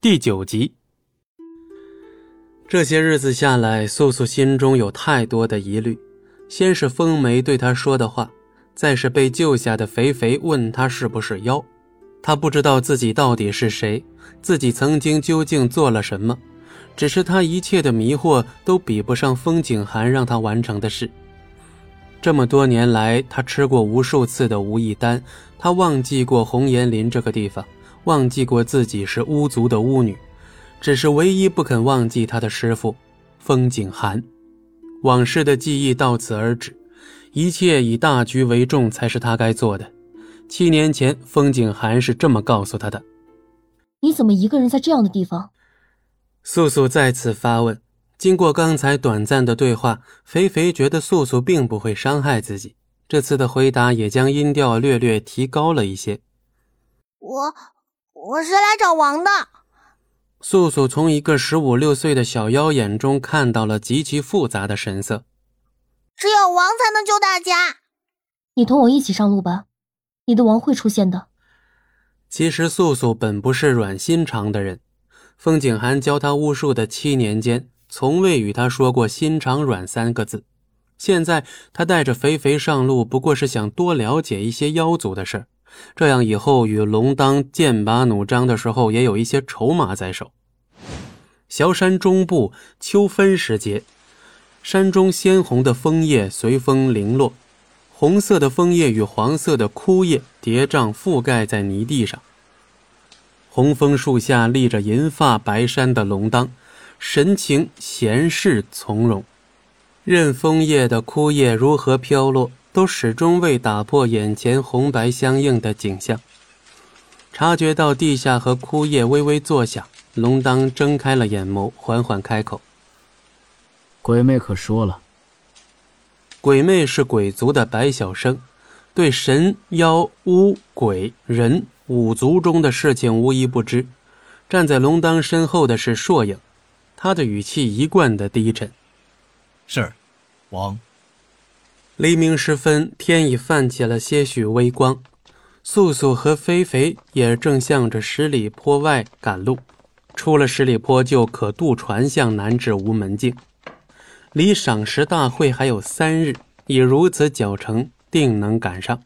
第九集。这些日子下来，素素心中有太多的疑虑。先是风梅对她说的话，再是被救下的肥肥问她是不是妖。她不知道自己到底是谁，自己曾经究竟做了什么。只是他一切的迷惑都比不上风景寒让他完成的事。这么多年来，他吃过无数次的无意丹，他忘记过红岩林这个地方。忘记过自己是巫族的巫女，只是唯一不肯忘记她的师傅风景寒。往事的记忆到此而止，一切以大局为重才是他该做的。七年前，风景寒是这么告诉他的：“你怎么一个人在这样的地方？”素素再次发问。经过刚才短暂的对话，肥肥觉得素素并不会伤害自己，这次的回答也将音调略略提高了一些。我。我是来找王的。素素从一个十五六岁的小妖眼中看到了极其复杂的神色。只有王才能救大家。你同我一起上路吧，你的王会出现的。其实素素本不是软心肠的人，风景寒教她巫术的七年间，从未与她说过“心肠软”三个字。现在他带着肥肥上路，不过是想多了解一些妖族的事儿。这样以后与龙当剑拔弩张的时候，也有一些筹码在手。萧山中部秋分时节，山中鲜红的枫叶随风零落，红色的枫叶与黄色的枯叶叠嶂覆盖在泥地上。红枫树下立着银发白衫的龙当，神情闲适从容，任枫叶的枯叶如何飘落。都始终未打破眼前红白相映的景象。察觉到地下和枯叶微微作响，龙当睁开了眼眸，缓缓开口：“鬼魅可说了。”鬼魅是鬼族的白晓生，对神妖巫鬼人五族中的事情无一不知。站在龙当身后的是硕影，他的语气一贯的低沉：“是，王。”黎明时分，天已泛起了些许微光。素素和肥肥也正向着十里坡外赶路。出了十里坡，就可渡船向南至无门境。离赏识大会还有三日，以如此脚程，定能赶上。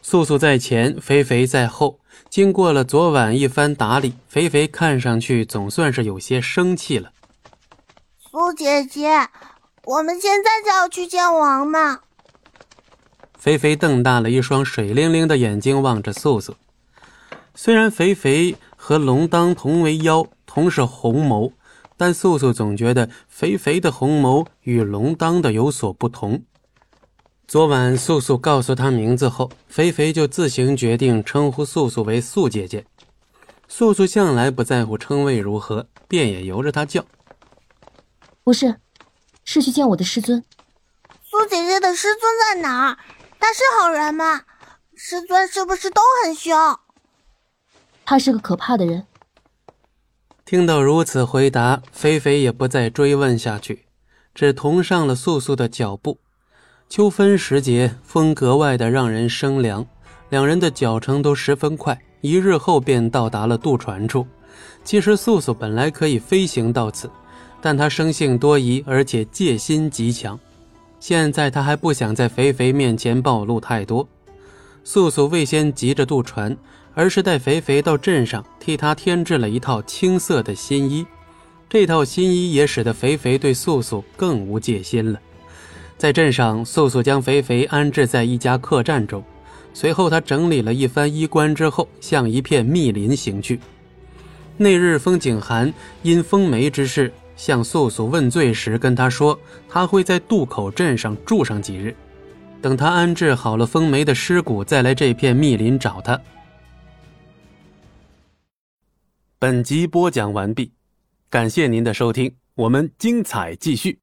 素素在前，肥肥在后。经过了昨晚一番打理，肥肥看上去总算是有些生气了。苏姐姐。我们现在就要去见王嘛？肥肥瞪大了一双水灵灵的眼睛望着素素。虽然肥肥和龙当同为妖，同是红眸，但素素总觉得肥肥的红眸与龙当的有所不同。昨晚素素告诉他名字后，肥肥就自行决定称呼素素为素姐姐。素素向来不在乎称谓如何，便也由着她叫。不是。是去见我的师尊。苏姐姐的师尊在哪儿？他是好人吗？师尊是不是都很凶？他是个可怕的人。听到如此回答，菲菲也不再追问下去，只同上了素素的脚步。秋分时节，风格外的让人生凉，两人的脚程都十分快，一日后便到达了渡船处。其实素素本来可以飞行到此。但他生性多疑，而且戒心极强。现在他还不想在肥肥面前暴露太多。素素未先急着渡船，而是带肥肥到镇上，替他添置了一套青色的新衣。这套新衣也使得肥肥对素素更无戒心了。在镇上，素素将肥肥安置在一家客栈中，随后他整理了一番衣冠之后，向一片密林行去。那日风景寒因风梅之事。向素素问罪时，跟他说他会在渡口镇上住上几日，等他安置好了风梅的尸骨，再来这片密林找他。本集播讲完毕，感谢您的收听，我们精彩继续。